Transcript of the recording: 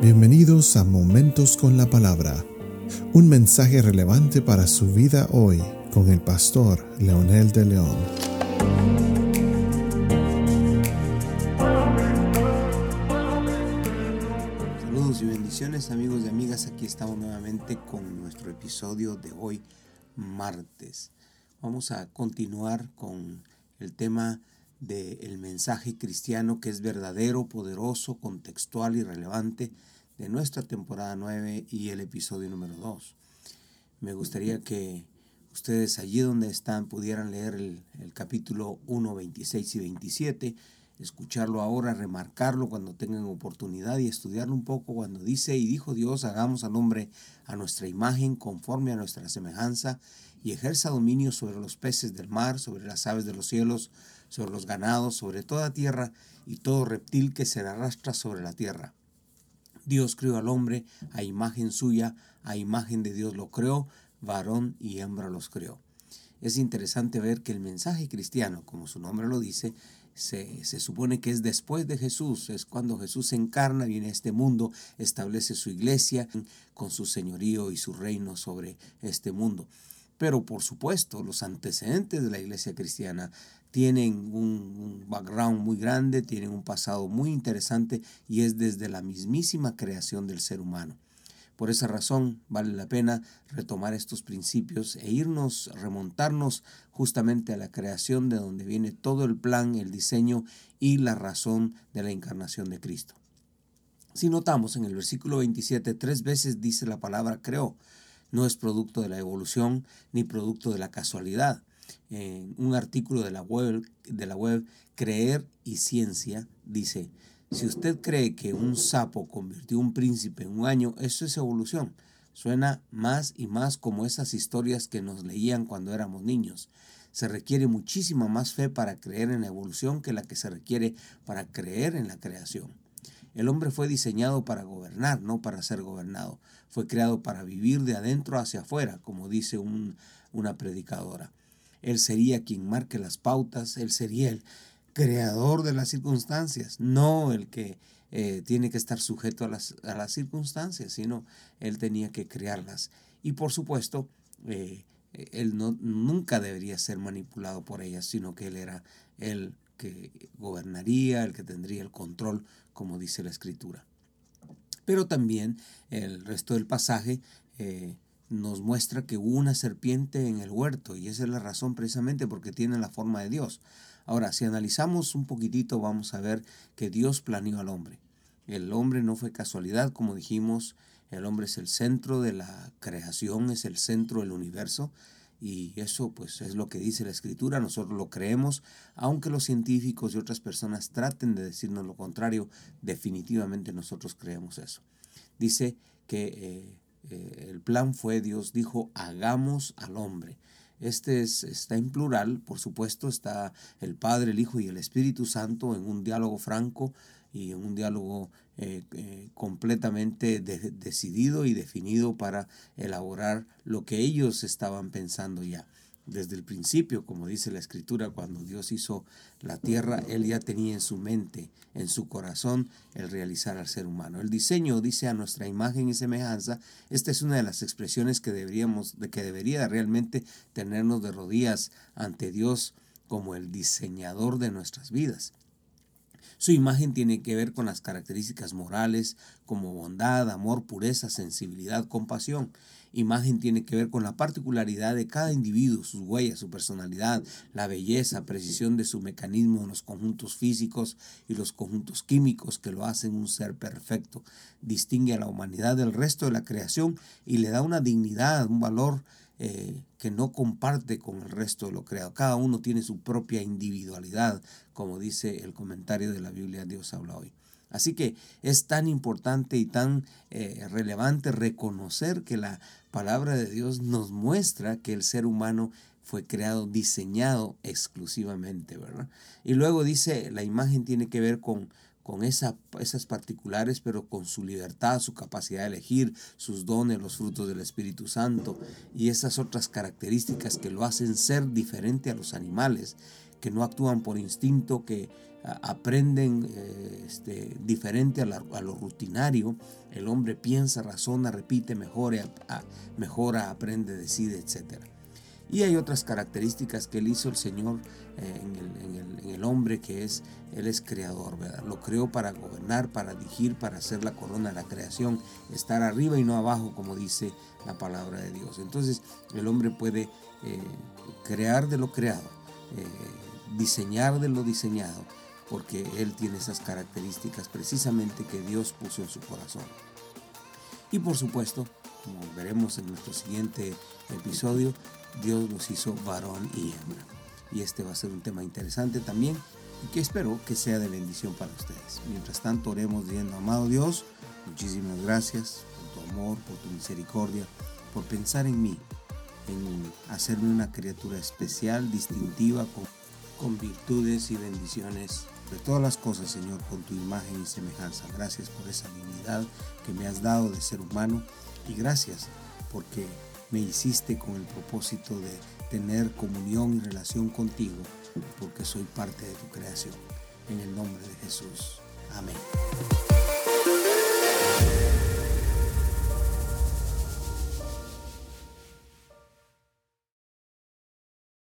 Bienvenidos a Momentos con la Palabra, un mensaje relevante para su vida hoy con el pastor Leonel de León. Saludos y bendiciones amigos y amigas, aquí estamos nuevamente con nuestro episodio de hoy, martes. Vamos a continuar con el tema del mensaje cristiano que es verdadero, poderoso, contextual y relevante de nuestra temporada 9 y el episodio número 2. Me gustaría que ustedes allí donde están pudieran leer el, capítulo 1, 26 y 27, escucharlo ahora, remarcarlo cuando tengan oportunidad y estudiarlo un poco cuando dice y dijo Dios, hagamos al hombre a nuestra imagen conforme a nuestra semejanza y ejerza dominio sobre los peces del mar, sobre las aves de los cielos, sobre los ganados, sobre toda tierra y todo reptil que se arrastra sobre la tierra. Dios creó al hombre a imagen suya, a imagen de Dios lo creó, varón y hembra los creó. Es interesante ver que el mensaje cristiano, como su nombre lo dice, se, se, supone que es después de Jesús, es cuando Jesús se encarna, viene a este mundo, establece su iglesia con su señorío y su reino sobre este mundo. Pero por supuesto, los antecedentes de la iglesia cristiana tienen un, background muy grande, tienen un pasado muy interesante y es desde la mismísima creación del ser humano. Por esa razón vale la pena retomar estos principios e irnos, remontarnos justamente a la creación de donde viene todo el plan, el diseño y la razón de la encarnación de Cristo. Si notamos en el versículo 27, tres veces dice la palabra creó no es producto de la evolución ni producto de la casualidad. En un artículo de la web, de la web Creer y Ciencia dice, si usted cree que un sapo convirtió un príncipe en un año, eso es evolución. Suena más y más como esas historias que nos leían cuando éramos niños. Se requiere muchísima más fe para creer en la evolución que la que se requiere para creer en la creación. El hombre fue diseñado para gobernar, no para ser gobernado. Fue creado para vivir de adentro hacia afuera, como dice una predicadora. Él sería quien marque las pautas, él sería el creador de las circunstancias, no el que eh, tiene que estar sujeto a las, a las, circunstancias, sino él tenía que crearlas. Y por supuesto, eh, él no, nunca debería ser manipulado por ellas, sino que él era el que gobernaría, el que tendría el control, como dice la escritura. Pero también el resto del pasaje eh, nos muestra que hubo una serpiente en el huerto y esa es la razón precisamente porque tiene la forma de Dios. Ahora, si analizamos un poquitito, vamos a ver que Dios planeó al hombre. El hombre no fue casualidad, como dijimos, el hombre es el centro de la creación, es el centro del universo y eso pues es lo que dice la escritura, nosotros lo creemos, aunque los científicos y otras personas traten de decirnos lo contrario, definitivamente nosotros creemos eso. Dice que eh, eh, el plan fue, Dios dijo, hagamos al hombre. Este es, está en plural, por supuesto, está el Padre, el Hijo y el Espíritu Santo en un diálogo franco y en un diálogo eh, eh, completamente decidido y definido para elaborar lo que ellos estaban pensando ya. Desde el principio, como dice la escritura, cuando Dios hizo la tierra, Él ya tenía en su mente, en su corazón, el realizar al ser humano. El diseño dice a nuestra imagen y semejanza. Esta es una de las expresiones que deberíamos, de que debería realmente tenernos de rodillas ante Dios como el diseñador de nuestras vidas. Su imagen tiene que ver con las características morales como bondad, amor, pureza, sensibilidad, compasión. Imagen tiene que ver con la particularidad de cada individuo, sus huellas, su personalidad, la belleza, precisión de su mecanismo los conjuntos físicos y los conjuntos químicos que lo hacen un ser perfecto. Distingue a la humanidad del resto de la creación y le da una dignidad, un valor eh, que no comparte con el resto de lo creado. Cada uno tiene su propia individualidad, como dice el comentario de la Biblia Dios habla hoy. Así que es tan importante y tan eh, relevante reconocer que la palabra de Dios nos muestra que el ser humano fue creado, diseñado exclusivamente, ¿verdad? Y luego dice, la imagen tiene que ver con con esa, esas particulares, pero con su libertad, su capacidad de elegir, sus dones, los frutos del Espíritu Santo y esas otras características que lo hacen ser diferente a los animales, que no actúan por instinto, que aprenden eh, este, diferente a, lo rutinario. El hombre piensa, razona, repite, mejora, mejora aprende, decide, etc. Y hay otras características que él hizo el Señor eh, en, el, hombre, que es, Él es creador, ¿verdad? Lo creó para gobernar, para dirigir, para hacer la corona de la creación, estar arriba y no abajo, como dice la palabra de Dios. Entonces, el hombre puede eh, crear de lo creado, diseñar de lo diseñado, porque Él tiene esas características precisamente que Dios puso en su corazón. Y por supuesto, como veremos en nuestro siguiente episodio, Dios nos hizo varón y hembra. Y este va a ser un tema interesante también y que espero que sea de bendición para ustedes. Mientras tanto, oremos diciendo, amado Dios, muchísimas gracias por tu amor, por tu misericordia, por pensar en mí, en hacerme una criatura especial, distintiva, con, con virtudes y bendiciones de todas las cosas, Señor, con tu imagen y semejanza. Gracias por esa dignidad que me has dado de ser humano y gracias porque me hiciste con el propósito de tener comunión y relación contigo, porque soy parte de tu creación. En el nombre de Jesús. Amén.